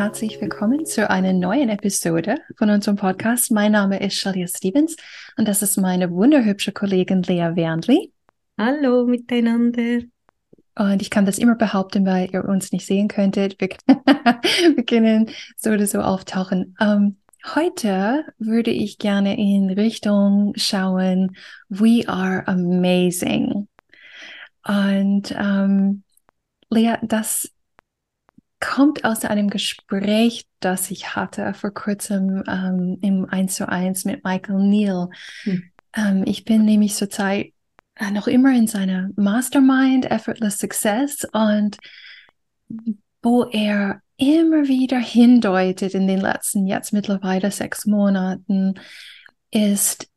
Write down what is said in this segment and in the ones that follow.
Herzlich willkommen zu einer neuen Episode von unserem Podcast. Mein Name ist Shalia Stevens und das ist meine wunderhübsche Kollegin Lea Wernli. Hallo miteinander. Und ich kann das immer behaupten, weil ihr uns nicht sehen könntet. Wir, wir können so oder so auftauchen. Ähm, heute würde ich gerne in Richtung schauen, we are amazing. Und ähm, Lea, das kommt aus einem Gespräch, das ich hatte vor kurzem ähm, im 1 zu 1 mit Michael Neal. Hm. Ähm, ich bin nämlich zurzeit äh, noch immer in seiner Mastermind, Effortless Success und wo er immer wieder hindeutet in den letzten jetzt mittlerweile sechs Monaten, ist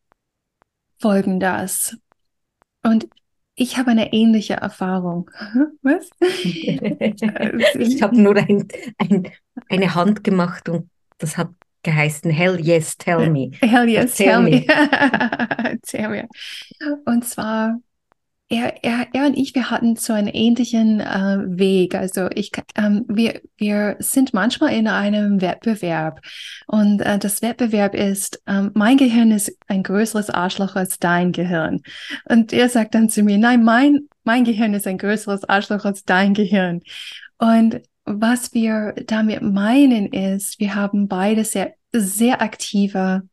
folgendes. Und ich habe eine ähnliche Erfahrung. Was? ich habe nur ein, ein, eine Hand gemacht und das hat geheißen Hell yes, tell me. Hell yes, tell, tell me. me. tell me. Und zwar er, er, er und ich, wir hatten so einen ähnlichen äh, Weg. Also ich, ähm, wir, wir sind manchmal in einem Wettbewerb und äh, das Wettbewerb ist, ähm, mein Gehirn ist ein größeres Arschloch als dein Gehirn. Und er sagt dann zu mir, nein, mein, mein Gehirn ist ein größeres Arschloch als dein Gehirn. Und was wir damit meinen ist, wir haben beide sehr, sehr aktive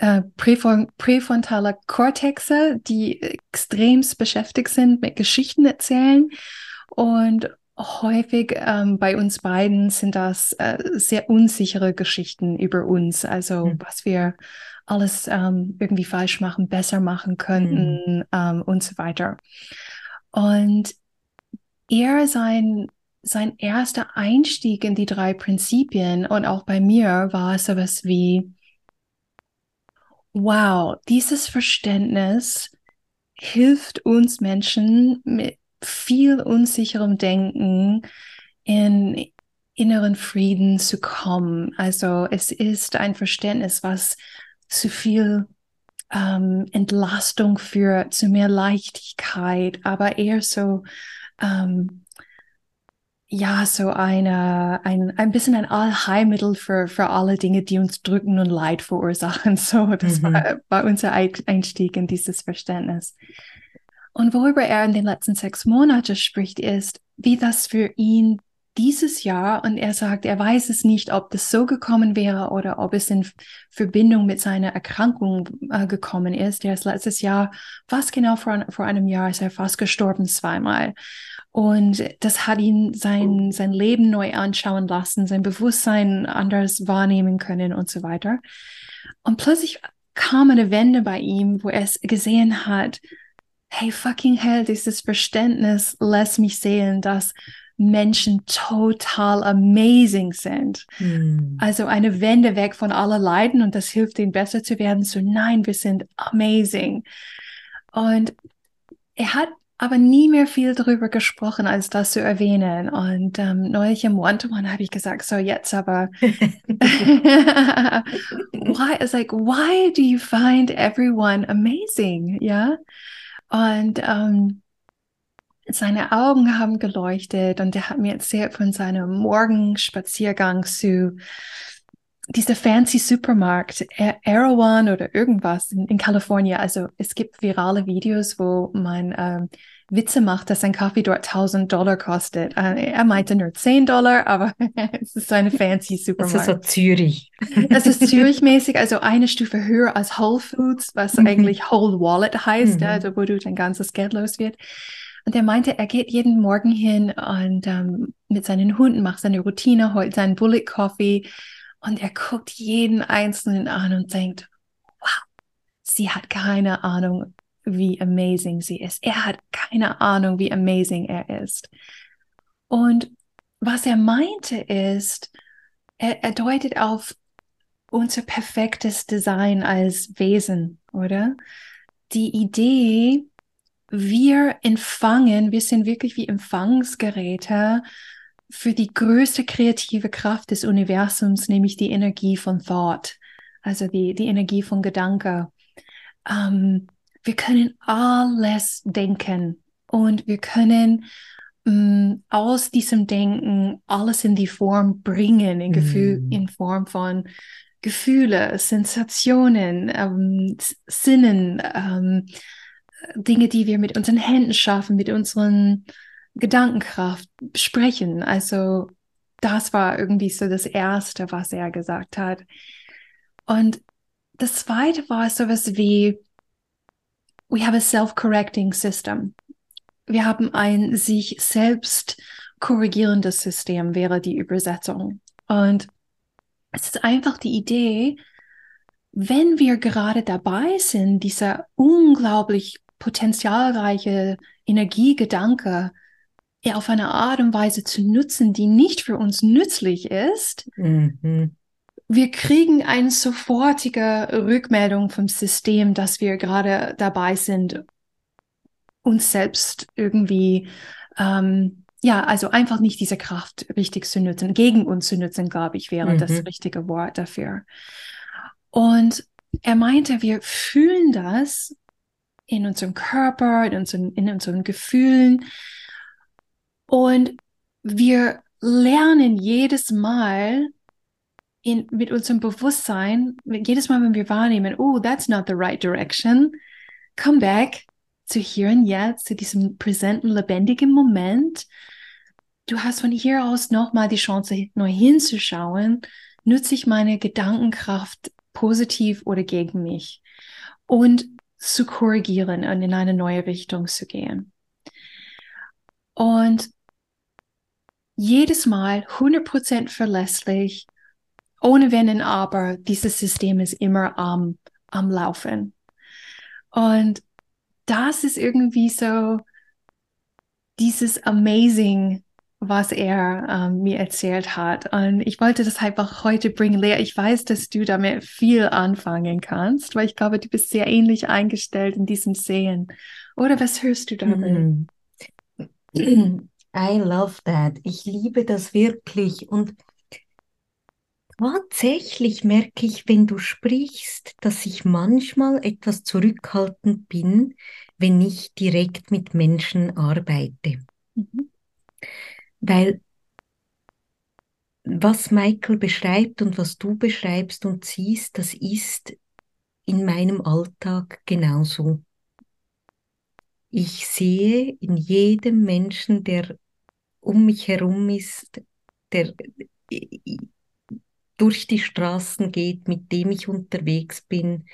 äh, präfrontaler Kortexe, die extremst beschäftigt sind mit Geschichten erzählen. Und häufig ähm, bei uns beiden sind das äh, sehr unsichere Geschichten über uns, also mhm. was wir alles ähm, irgendwie falsch machen, besser machen könnten mhm. ähm, und so weiter. Und er sein sein erster Einstieg in die drei Prinzipien und auch bei mir war sowas wie wow, dieses Verständnis hilft uns Menschen mit viel unsicherem Denken in inneren Frieden zu kommen. Also es ist ein Verständnis, was zu viel ähm, Entlastung führt, zu mehr Leichtigkeit, aber eher so ähm, ja, so eine, ein, ein bisschen ein Allheilmittel für, für alle Dinge, die uns drücken und Leid verursachen. So, das mhm. war, war unser Einstieg in dieses Verständnis. Und worüber er in den letzten sechs Monaten spricht, ist, wie das für ihn dieses Jahr, und er sagt, er weiß es nicht, ob das so gekommen wäre oder ob es in Verbindung mit seiner Erkrankung äh, gekommen ist. Er ist letztes Jahr, fast genau vor, vor einem Jahr, ist er fast gestorben zweimal. Und das hat ihn sein, sein Leben neu anschauen lassen, sein Bewusstsein anders wahrnehmen können und so weiter. Und plötzlich kam eine Wende bei ihm, wo er es gesehen hat, hey, fucking hell, dieses Verständnis lässt mich sehen, dass Menschen total amazing sind. Hm. Also eine Wende weg von aller Leiden und das hilft ihnen besser zu werden. So, nein, wir sind amazing. Und er hat aber nie mehr viel darüber gesprochen, als das zu erwähnen. Und ähm, neulich im One-to-One habe ich gesagt, so jetzt aber, why, it's like, why do you find everyone amazing? Ja. Und ähm, seine Augen haben geleuchtet und er hat mir erzählt von seinem Morgenspaziergang zu dieser fancy Supermarkt, Erewhon oder irgendwas in, in Kalifornien. Also es gibt virale Videos, wo man ähm, Witze macht, dass ein Kaffee dort 1000 Dollar kostet. Äh, er meinte nur 10 Dollar, aber es ist eine fancy Supermarkt. Das ist so Zürich. Es ist Zürich-mäßig, also eine Stufe höher als Whole Foods, was mhm. eigentlich Whole Wallet heißt, mhm. also wo du dein ganzes Geld los wird. Und er meinte, er geht jeden Morgen hin und ähm, mit seinen Hunden macht seine Routine, holt seinen Bullet Coffee und er guckt jeden Einzelnen an und denkt, wow, sie hat keine Ahnung, wie amazing sie ist. Er hat keine Ahnung, wie amazing er ist. Und was er meinte ist, er, er deutet auf unser perfektes Design als Wesen, oder? Die Idee, wir empfangen, wir sind wirklich wie Empfangsgeräte für die größte kreative Kraft des Universums, nämlich die Energie von Thought, also die, die Energie von Gedanke. Ähm, wir können alles denken und wir können ähm, aus diesem Denken alles in die Form bringen, in, Gefühl, mm. in Form von Gefühle, Sensationen, ähm, Sinnen, ähm, Dinge, die wir mit unseren Händen schaffen, mit unseren Gedankenkraft sprechen. Also das war irgendwie so das Erste, was er gesagt hat. Und das Zweite war sowas wie, we have a self-correcting system. Wir haben ein sich selbst korrigierendes System, wäre die Übersetzung. Und es ist einfach die Idee, wenn wir gerade dabei sind, dieser unglaublich potenzialreiche Energiegedanke auf eine Art und Weise zu nutzen, die nicht für uns nützlich ist, mhm. wir kriegen eine sofortige Rückmeldung vom System, dass wir gerade dabei sind, uns selbst irgendwie, ähm, ja, also einfach nicht diese Kraft richtig zu nutzen, gegen uns zu nutzen, glaube ich, wäre mhm. das richtige Wort dafür. Und er meinte, wir fühlen das in unserem Körper, in unseren, in unseren Gefühlen. Und wir lernen jedes Mal in, mit unserem Bewusstsein, jedes Mal, wenn wir wahrnehmen, oh, that's not the right direction, come back zu hier und jetzt, zu diesem präsenten, lebendigen Moment. Du hast von hier aus nochmal die Chance, neu hinzuschauen, nutze ich meine Gedankenkraft positiv oder gegen mich? Und zu korrigieren und in eine neue Richtung zu gehen. Und jedes Mal 100% verlässlich, ohne Wenn und Aber, dieses System ist immer am, am Laufen. Und das ist irgendwie so dieses Amazing was er ähm, mir erzählt hat. Und ich wollte das einfach heute bringen. Lea, ich weiß, dass du damit viel anfangen kannst, weil ich glaube, du bist sehr ähnlich eingestellt in diesem Sehen. Oder was hörst du darin? I love that. Ich liebe das wirklich. Und tatsächlich merke ich, wenn du sprichst, dass ich manchmal etwas zurückhaltend bin, wenn ich direkt mit Menschen arbeite. Mhm. Weil was Michael beschreibt und was du beschreibst und siehst, das ist in meinem Alltag genauso. Ich sehe in jedem Menschen, der um mich herum ist, der durch die Straßen geht, mit dem ich unterwegs bin,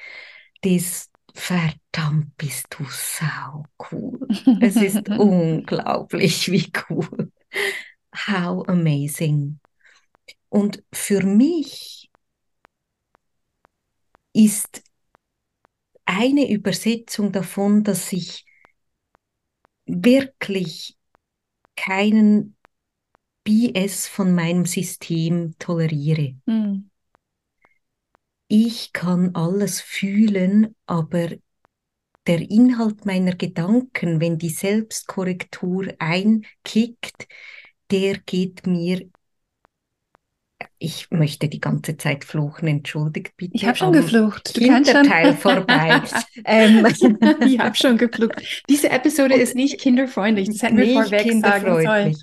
das verdammt bist du sau cool. Es ist unglaublich, wie cool. How amazing. Und für mich ist eine Übersetzung davon, dass ich wirklich keinen BS von meinem System toleriere. Mm. Ich kann alles fühlen, aber der Inhalt meiner Gedanken, wenn die Selbstkorrektur einkickt, der geht mir ich möchte die ganze Zeit fluchen, entschuldigt bitte. Ich habe schon geflucht. Du Hinterteil schon. vorbei. ähm. Ich habe schon geflucht. Diese Episode Und ist nicht kinderfreundlich. Das hätten wir vorweg sagen sollen.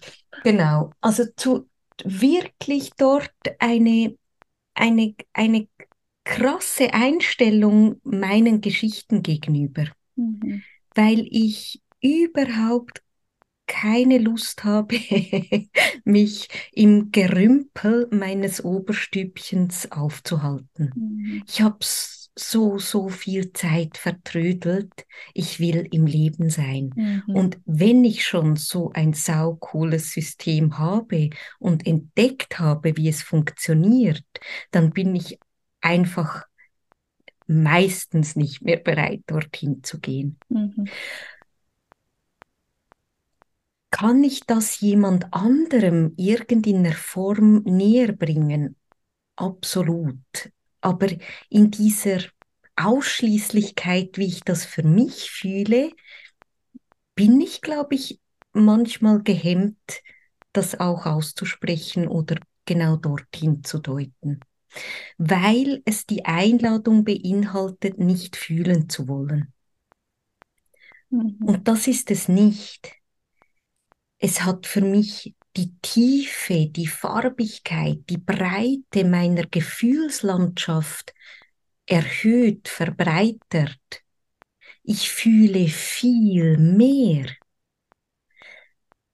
Genau. Also zu wirklich dort eine, eine, eine krasse Einstellung meinen Geschichten gegenüber, mhm. weil ich überhaupt keine Lust habe, mich im Gerümpel meines Oberstübchens aufzuhalten. Mhm. Ich habe so, so viel Zeit vertrödelt. Ich will im Leben sein. Mhm. Und wenn ich schon so ein saucooles System habe und entdeckt habe, wie es funktioniert, dann bin ich einfach meistens nicht mehr bereit, dorthin zu gehen. Mhm. kann ich das jemand anderem irgendeiner Form näher bringen? Absolut. Aber in dieser Ausschließlichkeit, wie ich das für mich fühle, bin ich, glaube ich, manchmal gehemmt, das auch auszusprechen oder genau dorthin zu deuten, weil es die Einladung beinhaltet, nicht fühlen zu wollen. Mhm. Und das ist es nicht. Es hat für mich die Tiefe, die Farbigkeit, die Breite meiner Gefühlslandschaft erhöht, verbreitert. Ich fühle viel mehr,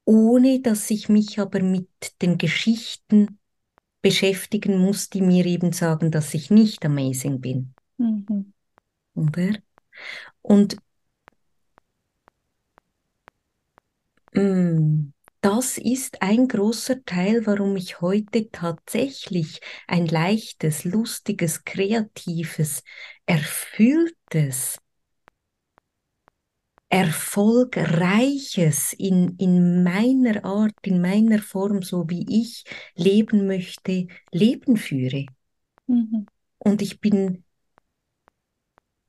ohne dass ich mich aber mit den Geschichten beschäftigen muss, die mir eben sagen, dass ich nicht amazing bin. Mhm. Oder? Und Mm, das ist ein großer Teil, warum ich heute tatsächlich ein leichtes, lustiges, kreatives, erfülltes, erfolgreiches in, in meiner Art, in meiner Form, so wie ich leben möchte, Leben führe. Mhm. Und ich bin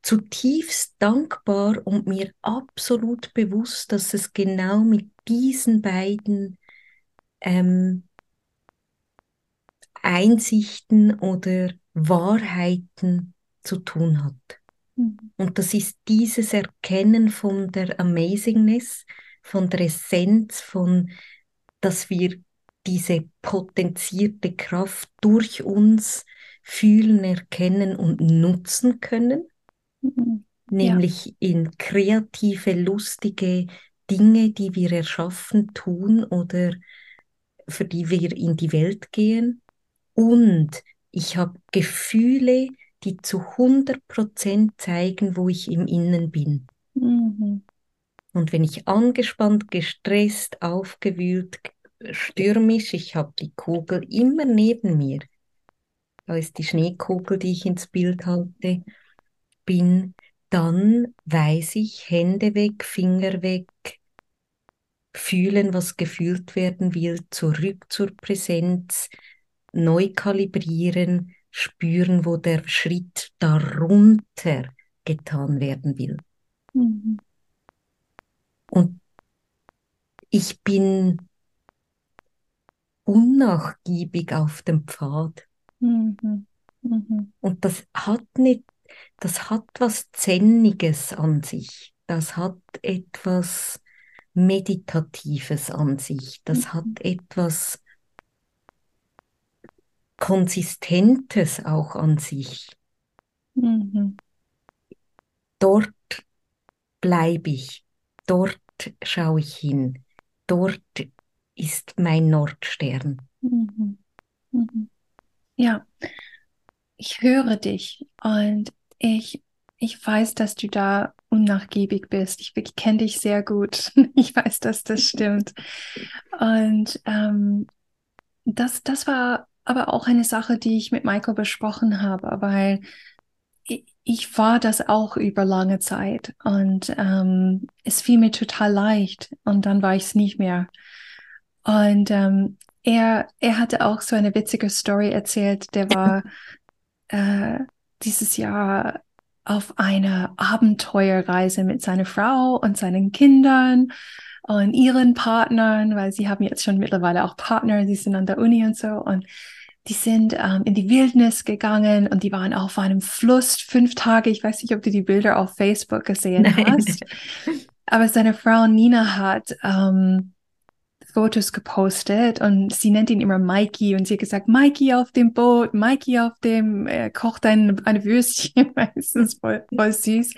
zutiefst dankbar und mir absolut bewusst, dass es genau mit diesen beiden ähm, Einsichten oder Wahrheiten zu tun hat. Und das ist dieses Erkennen von der Amazingness, von der Essenz, von, dass wir diese potenzierte Kraft durch uns fühlen, erkennen und nutzen können Mhm. Nämlich ja. in kreative, lustige Dinge, die wir erschaffen, tun oder für die wir in die Welt gehen. Und ich habe Gefühle, die zu 100% zeigen, wo ich im Innen bin. Mhm. Und wenn ich angespannt, gestresst, aufgewühlt, stürmisch, ich habe die Kugel immer neben mir. Da ist die Schneekugel, die ich ins Bild halte bin, dann weiß ich, Hände weg, Finger weg, fühlen, was gefühlt werden will, zurück zur Präsenz, neu kalibrieren, spüren, wo der Schritt darunter getan werden will. Mhm. Und ich bin unnachgiebig auf dem Pfad. Mhm. Mhm. Und das hat nicht das hat was Zenniges an sich. Das hat etwas Meditatives an sich. Das mhm. hat etwas Konsistentes auch an sich. Mhm. Dort bleibe ich. Dort schaue ich hin. Dort ist mein Nordstern. Mhm. Mhm. Ja, ich höre dich und ich, ich weiß, dass du da unnachgiebig bist. Ich, ich kenne dich sehr gut. Ich weiß, dass das stimmt. Und ähm, das, das war aber auch eine Sache, die ich mit Michael besprochen habe, weil ich, war das auch über lange Zeit und ähm, es fiel mir total leicht und dann war ich es nicht mehr. Und ähm, er, er hatte auch so eine witzige Story erzählt. Der war äh, dieses Jahr auf eine Abenteuerreise mit seiner Frau und seinen Kindern und ihren Partnern, weil sie haben jetzt schon mittlerweile auch Partner, sie sind an der Uni und so und die sind ähm, in die Wildnis gegangen und die waren auf einem Fluss fünf Tage. Ich weiß nicht, ob du die Bilder auf Facebook gesehen Nein. hast, aber seine Frau Nina hat ähm, Fotos gepostet und sie nennt ihn immer Mikey und sie hat gesagt, Mikey auf dem Boot, Mikey auf dem, äh, kocht ein, eine Würstchen, meistens voll, voll süß.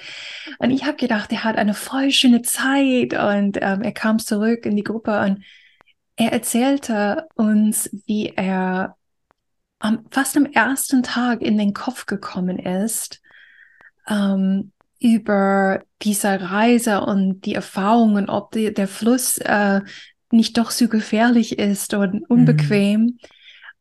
Und ich habe gedacht, er hat eine voll schöne Zeit und ähm, er kam zurück in die Gruppe und er erzählte uns, wie er am, fast am ersten Tag in den Kopf gekommen ist, ähm, über diese Reise und die Erfahrungen, ob die, der Fluss äh, nicht doch so gefährlich ist und unbequem. Mhm.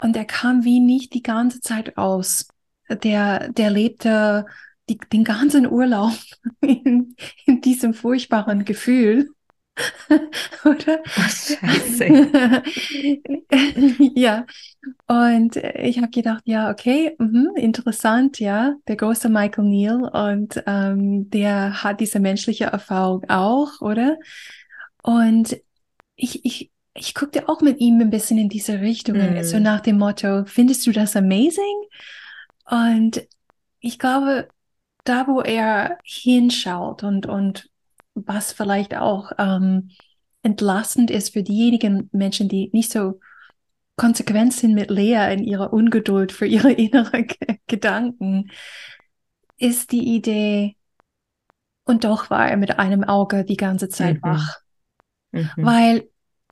Und er kam wie nicht die ganze Zeit aus. Der, der lebte die, den ganzen Urlaub in, in diesem furchtbaren Gefühl. Oder? Scheiße. ja. Und ich habe gedacht, ja, okay, mh, interessant, ja. Der große Michael Neal und ähm, der hat diese menschliche Erfahrung auch, oder? Und ich, ich, ich guckte auch mit ihm ein bisschen in diese Richtung, mm. so nach dem Motto, findest du das amazing? Und ich glaube, da wo er hinschaut und, und was vielleicht auch ähm, entlastend ist für diejenigen Menschen, die nicht so konsequent sind mit Lea in ihrer Ungeduld für ihre inneren Gedanken, ist die Idee, und doch war er mit einem Auge die ganze Zeit mhm. wach. Mhm. Weil,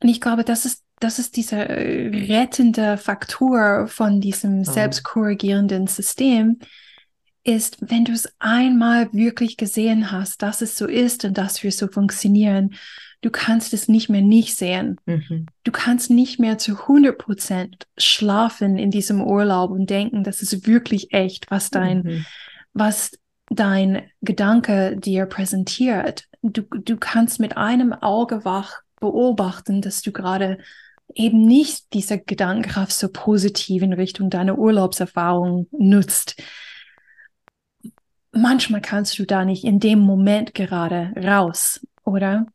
und ich glaube, das ist, das ist dieser rettende Faktor von diesem oh. selbstkorrigierenden System, ist, wenn du es einmal wirklich gesehen hast, dass es so ist und dass wir so funktionieren, du kannst es nicht mehr nicht sehen. Mhm. Du kannst nicht mehr zu 100 Prozent schlafen in diesem Urlaub und denken, das ist wirklich echt, was dein, mhm. was dein Gedanke dir präsentiert. Du, du kannst mit einem Auge wach beobachten, dass du gerade eben nicht diese Gedankenkraft so positiv in Richtung deiner Urlaubserfahrung nutzt manchmal kannst du da nicht in dem Moment gerade raus, oder?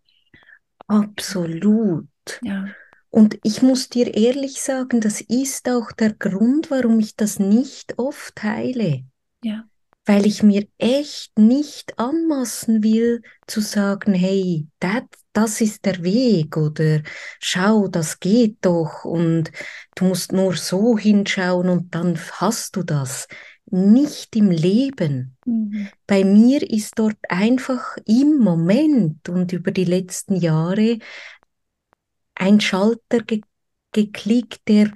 Absolut. Ja. Und ich muss dir ehrlich sagen, das ist auch der Grund, warum ich das nicht oft teile. Ja. Weil ich mir echt nicht anmaßen will zu sagen, hey, that, das ist der Weg oder schau, das geht doch und du musst nur so hinschauen und dann hast du das nicht im Leben. Mhm. Bei mir ist dort einfach im Moment und über die letzten Jahre ein Schalter ge geklickt, der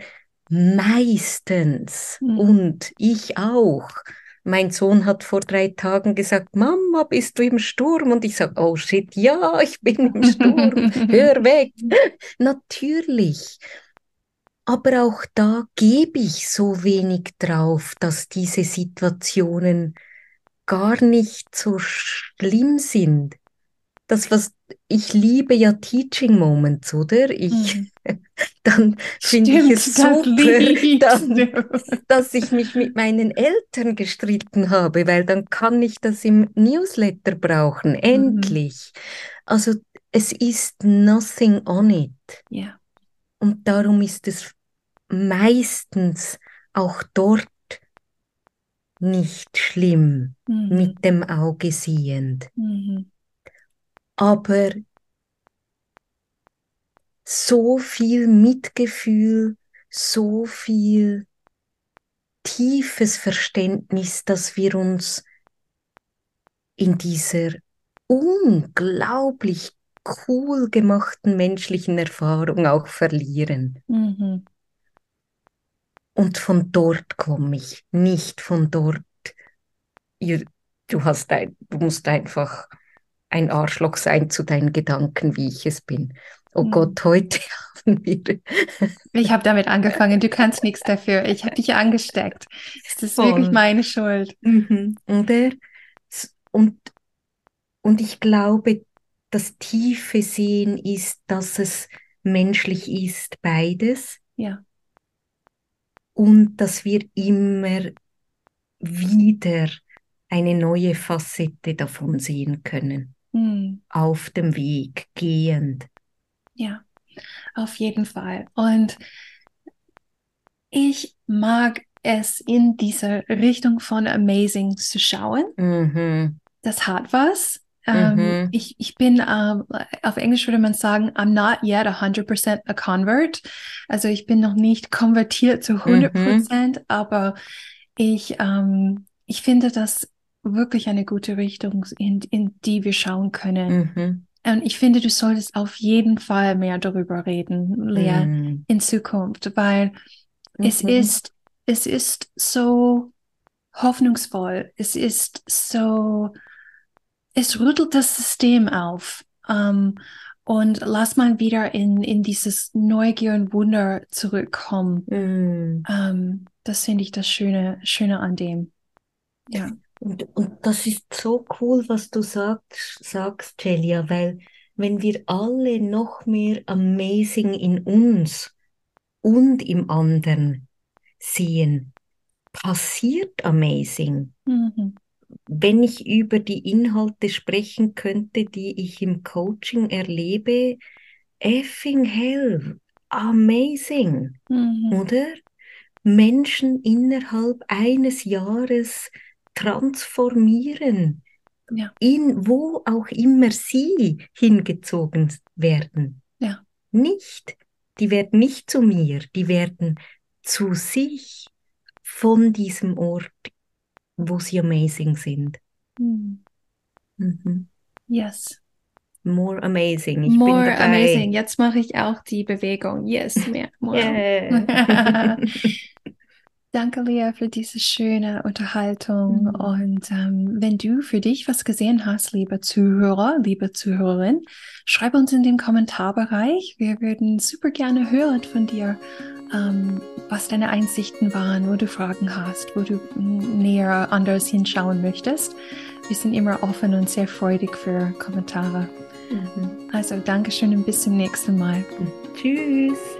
meistens mhm. und ich auch. Mein Sohn hat vor drei Tagen gesagt, Mama, bist du im Sturm? Und ich sage, oh shit, ja, ich bin im Sturm, hör weg. Natürlich. Aber auch da gebe ich so wenig drauf, dass diese Situationen gar nicht so schlimm sind. Das, was ich liebe ja Teaching Moments, oder? Ich, mhm. dann finde ich es super, dann, dass ich mich mit meinen Eltern gestritten habe, weil dann kann ich das im Newsletter brauchen, mhm. endlich. Mhm. Also es ist nothing on it. Ja. Und darum ist es meistens auch dort nicht schlimm mhm. mit dem Auge sehend. Mhm. Aber so viel Mitgefühl, so viel tiefes Verständnis, dass wir uns in dieser unglaublich cool gemachten menschlichen Erfahrung auch verlieren. Mhm. Und von dort komme ich, nicht von dort. Du, hast ein, du musst einfach ein Arschloch sein zu deinen Gedanken, wie ich es bin. Oh mhm. Gott, heute haben wir. ich habe damit angefangen, du kannst nichts dafür. Ich habe dich angesteckt. Es ist Voll. wirklich meine Schuld. Mhm. Oder? Und, und ich glaube, das tiefe Sehen ist, dass es menschlich ist, beides. Ja und dass wir immer wieder eine neue Facette davon sehen können. Auf dem Weg, gehend. Ja, auf jeden Fall. Und ich mag es in diese Richtung von Amazing zu schauen. Mhm. Das hat was. Ähm, mhm. ich, ich bin, ähm, auf Englisch würde man sagen, I'm not yet 100% a convert. Also ich bin noch nicht konvertiert zu 100%, mhm. aber ich, ähm, ich finde das wirklich eine gute Richtung, in, in die wir schauen können. Mhm. Und ich finde, du solltest auf jeden Fall mehr darüber reden, Lea, mhm. in Zukunft, weil es mhm. ist, es ist so hoffnungsvoll. Es ist so, es rüttelt das System auf. Ähm, und lass mal wieder in, in dieses Neugier und Wunder zurückkommen. Mm. Ähm, das finde ich das Schöne, Schöne an dem. Ja. Und, und das ist so cool, was du sagst, sagst Celia, weil wenn wir alle noch mehr Amazing in uns und im anderen sehen, passiert Amazing. Mhm. Wenn ich über die Inhalte sprechen könnte, die ich im Coaching erlebe, effing hell, amazing, mhm. oder? Menschen innerhalb eines Jahres transformieren, ja. in wo auch immer sie hingezogen werden. Ja. Nicht, die werden nicht zu mir, die werden zu sich von diesem Ort, wo sie amazing sind. Mhm. Mhm. Yes. More amazing. Ich more amazing. Jetzt mache ich auch die Bewegung. Yes, mehr. More. Yeah. Danke, Lea, für diese schöne Unterhaltung. Mhm. Und ähm, wenn du für dich was gesehen hast, liebe Zuhörer, liebe Zuhörerin, schreib uns in den Kommentarbereich. Wir würden super gerne hören von dir, ähm, was deine Einsichten waren, wo du Fragen hast, wo du näher anders hinschauen möchtest. Wir sind immer offen und sehr freudig für Kommentare. Mhm. Also Dankeschön und bis zum nächsten Mal. Tschüss.